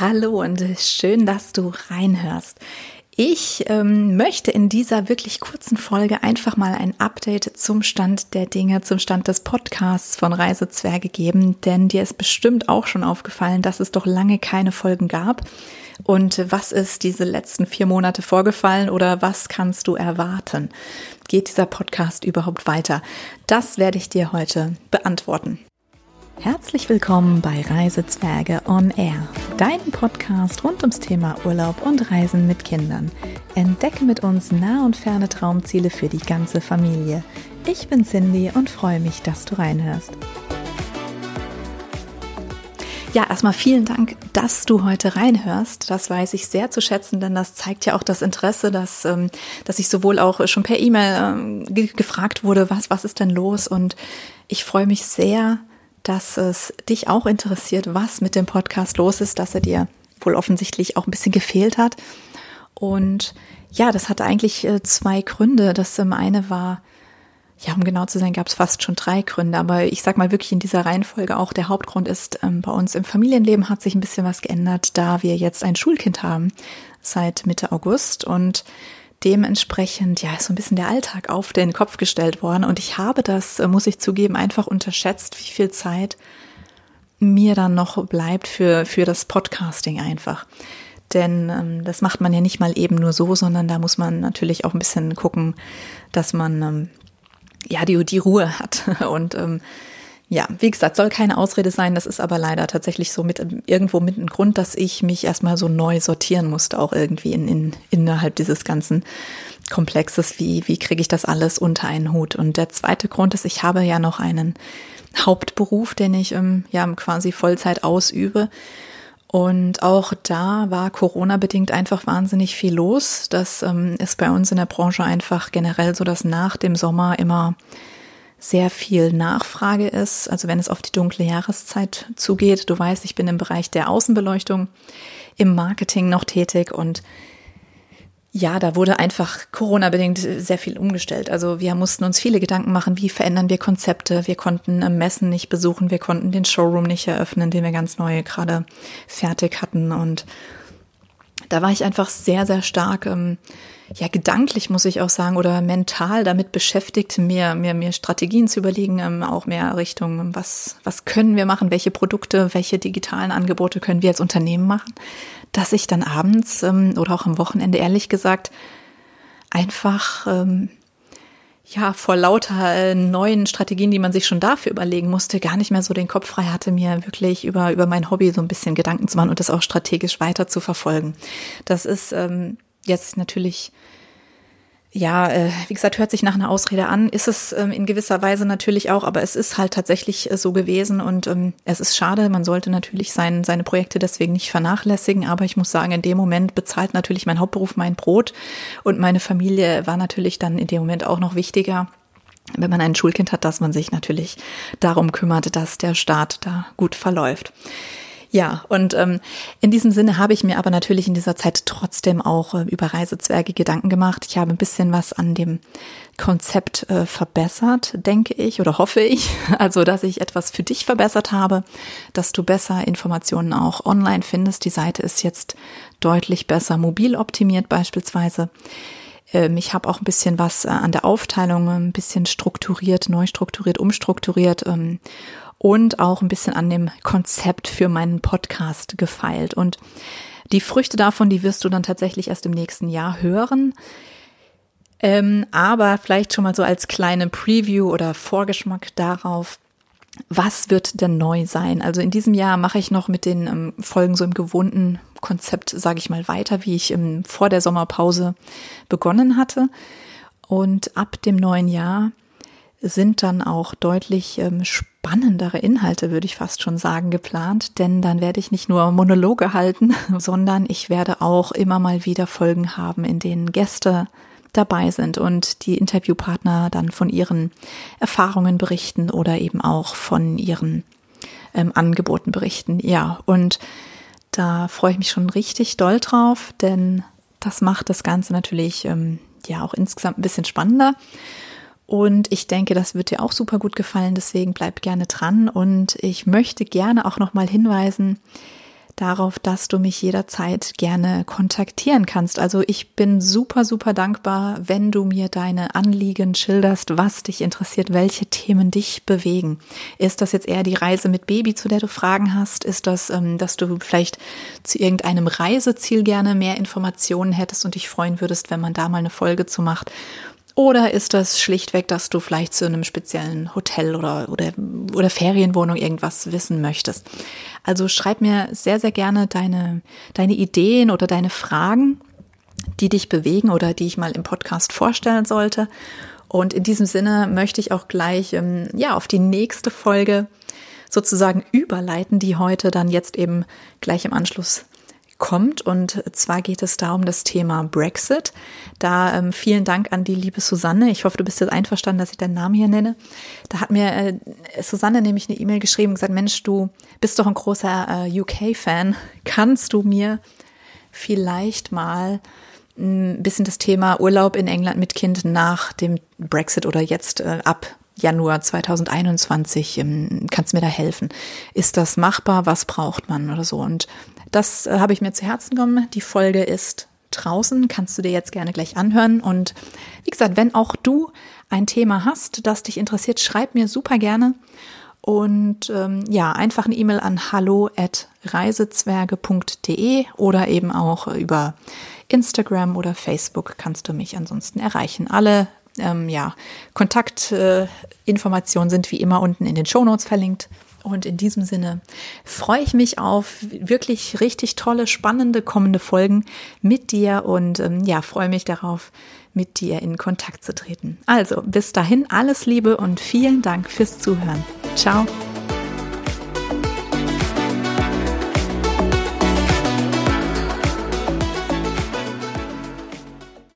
Hallo und schön, dass du reinhörst. Ich ähm, möchte in dieser wirklich kurzen Folge einfach mal ein Update zum Stand der Dinge, zum Stand des Podcasts von Reisezwerge geben, denn dir ist bestimmt auch schon aufgefallen, dass es doch lange keine Folgen gab. Und was ist diese letzten vier Monate vorgefallen oder was kannst du erwarten? Geht dieser Podcast überhaupt weiter? Das werde ich dir heute beantworten. Herzlich willkommen bei Reisezwerge on Air, deinem Podcast rund ums Thema Urlaub und Reisen mit Kindern. Entdecke mit uns nah und ferne Traumziele für die ganze Familie. Ich bin Cindy und freue mich, dass du reinhörst. Ja, erstmal vielen Dank, dass du heute reinhörst. Das weiß ich sehr zu schätzen, denn das zeigt ja auch das Interesse, dass, ähm, dass ich sowohl auch schon per E-Mail ähm, gefragt wurde, was, was ist denn los? Und ich freue mich sehr, dass es dich auch interessiert, was mit dem Podcast los ist, dass er dir wohl offensichtlich auch ein bisschen gefehlt hat. Und ja, das hatte eigentlich äh, zwei Gründe. Das ähm, eine war, ja, um genau zu sein, gab es fast schon drei Gründe, aber ich sag mal wirklich in dieser Reihenfolge auch der Hauptgrund ist, ähm, bei uns im Familienleben hat sich ein bisschen was geändert, da wir jetzt ein Schulkind haben seit Mitte August und dementsprechend, ja, ist so ein bisschen der Alltag auf den Kopf gestellt worden. Und ich habe das, äh, muss ich zugeben, einfach unterschätzt, wie viel Zeit mir dann noch bleibt für, für das Podcasting einfach. Denn ähm, das macht man ja nicht mal eben nur so, sondern da muss man natürlich auch ein bisschen gucken, dass man ähm, ja die, die Ruhe hat. Und ähm, ja, wie gesagt, soll keine Ausrede sein. Das ist aber leider tatsächlich so mit irgendwo mit ein Grund, dass ich mich erstmal so neu sortieren musste, auch irgendwie in, in, innerhalb dieses ganzen Komplexes. Wie, wie kriege ich das alles unter einen Hut? Und der zweite Grund ist, ich habe ja noch einen Hauptberuf, den ich ähm, ja quasi Vollzeit ausübe. Und auch da war Corona bedingt einfach wahnsinnig viel los. Das ähm, ist bei uns in der Branche einfach generell so, dass nach dem Sommer immer sehr viel Nachfrage ist. Also wenn es auf die dunkle Jahreszeit zugeht. Du weißt, ich bin im Bereich der Außenbeleuchtung im Marketing noch tätig und ja, da wurde einfach Corona-bedingt sehr viel umgestellt. Also wir mussten uns viele Gedanken machen, wie verändern wir Konzepte. Wir konnten Messen nicht besuchen, wir konnten den Showroom nicht eröffnen, den wir ganz neu gerade fertig hatten. Und da war ich einfach sehr, sehr stark ähm, ja gedanklich muss ich auch sagen oder mental damit beschäftigt, mir mir mir Strategien zu überlegen, ähm, auch mehr Richtung was was können wir machen, welche Produkte, welche digitalen Angebote können wir als Unternehmen machen, dass ich dann abends ähm, oder auch am Wochenende ehrlich gesagt einfach ähm, ja, vor lauter äh, neuen Strategien, die man sich schon dafür überlegen musste, gar nicht mehr so den Kopf frei hatte, mir wirklich über, über mein Hobby so ein bisschen Gedanken zu machen und das auch strategisch weiter zu verfolgen. Das ist ähm, jetzt natürlich ja, äh, wie gesagt, hört sich nach einer Ausrede an, ist es ähm, in gewisser Weise natürlich auch, aber es ist halt tatsächlich äh, so gewesen und ähm, es ist schade, man sollte natürlich sein, seine Projekte deswegen nicht vernachlässigen, aber ich muss sagen, in dem Moment bezahlt natürlich mein Hauptberuf mein Brot und meine Familie war natürlich dann in dem Moment auch noch wichtiger wenn man ein Schulkind hat, dass man sich natürlich darum kümmert, dass der Start da gut verläuft. Ja, und ähm, in diesem Sinne habe ich mir aber natürlich in dieser Zeit trotzdem auch äh, über Reisezwerge Gedanken gemacht. Ich habe ein bisschen was an dem Konzept äh, verbessert, denke ich oder hoffe ich. Also, dass ich etwas für dich verbessert habe, dass du besser Informationen auch online findest. Die Seite ist jetzt deutlich besser mobil optimiert beispielsweise. Ähm, ich habe auch ein bisschen was äh, an der Aufteilung, ein bisschen strukturiert, neu strukturiert, umstrukturiert ähm, und auch ein bisschen an dem Konzept für meinen Podcast gefeilt. Und die Früchte davon, die wirst du dann tatsächlich erst im nächsten Jahr hören. Ähm, aber vielleicht schon mal so als kleine Preview oder Vorgeschmack darauf, was wird denn neu sein? Also in diesem Jahr mache ich noch mit den ähm, Folgen so im gewohnten Konzept, sage ich mal, weiter, wie ich ähm, vor der Sommerpause begonnen hatte. Und ab dem neuen Jahr sind dann auch deutlich ähm, spannendere Inhalte, würde ich fast schon sagen, geplant. Denn dann werde ich nicht nur Monologe halten, sondern ich werde auch immer mal wieder Folgen haben, in denen Gäste dabei sind und die Interviewpartner dann von ihren Erfahrungen berichten oder eben auch von ihren ähm, Angeboten berichten. Ja, und da freue ich mich schon richtig doll drauf, denn das macht das Ganze natürlich ähm, ja auch insgesamt ein bisschen spannender. Und ich denke, das wird dir auch super gut gefallen. Deswegen bleib gerne dran. Und ich möchte gerne auch nochmal hinweisen, darauf, dass du mich jederzeit gerne kontaktieren kannst. Also ich bin super, super dankbar, wenn du mir deine Anliegen schilderst, was dich interessiert, welche Themen dich bewegen. Ist das jetzt eher die Reise mit Baby, zu der du Fragen hast? Ist das, ähm, dass du vielleicht zu irgendeinem Reiseziel gerne mehr Informationen hättest und dich freuen würdest, wenn man da mal eine Folge zu macht? Oder ist das schlichtweg, dass du vielleicht zu einem speziellen Hotel oder, oder, oder Ferienwohnung irgendwas wissen möchtest? Also schreib mir sehr, sehr gerne deine, deine Ideen oder deine Fragen, die dich bewegen oder die ich mal im Podcast vorstellen sollte. Und in diesem Sinne möchte ich auch gleich, ähm, ja, auf die nächste Folge sozusagen überleiten, die heute dann jetzt eben gleich im Anschluss kommt. Und zwar geht es da um das Thema Brexit. Da ähm, vielen Dank an die liebe Susanne. Ich hoffe, du bist jetzt einverstanden, dass ich deinen Namen hier nenne. Da hat mir äh, Susanne nämlich eine E-Mail geschrieben und gesagt, Mensch, du bist doch ein großer äh, UK-Fan. Kannst du mir vielleicht mal ein bisschen das Thema Urlaub in England mit Kind nach dem Brexit oder jetzt äh, ab Januar 2021, ähm, kannst du mir da helfen? Ist das machbar? Was braucht man oder so? Und das äh, habe ich mir zu Herzen genommen. Die Folge ist draußen, kannst du dir jetzt gerne gleich anhören. Und wie gesagt, wenn auch du ein Thema hast, das dich interessiert, schreib mir super gerne. Und ähm, ja, einfach eine E-Mail an hallo@reisezwerge.de oder eben auch über Instagram oder Facebook kannst du mich ansonsten erreichen. Alle ähm, ja, Kontaktinformationen äh, sind wie immer unten in den Show Notes verlinkt. Und in diesem Sinne freue ich mich auf wirklich richtig tolle, spannende kommende Folgen mit dir und ähm, ja, freue mich darauf, mit dir in Kontakt zu treten. Also bis dahin alles Liebe und vielen Dank fürs Zuhören. Ciao.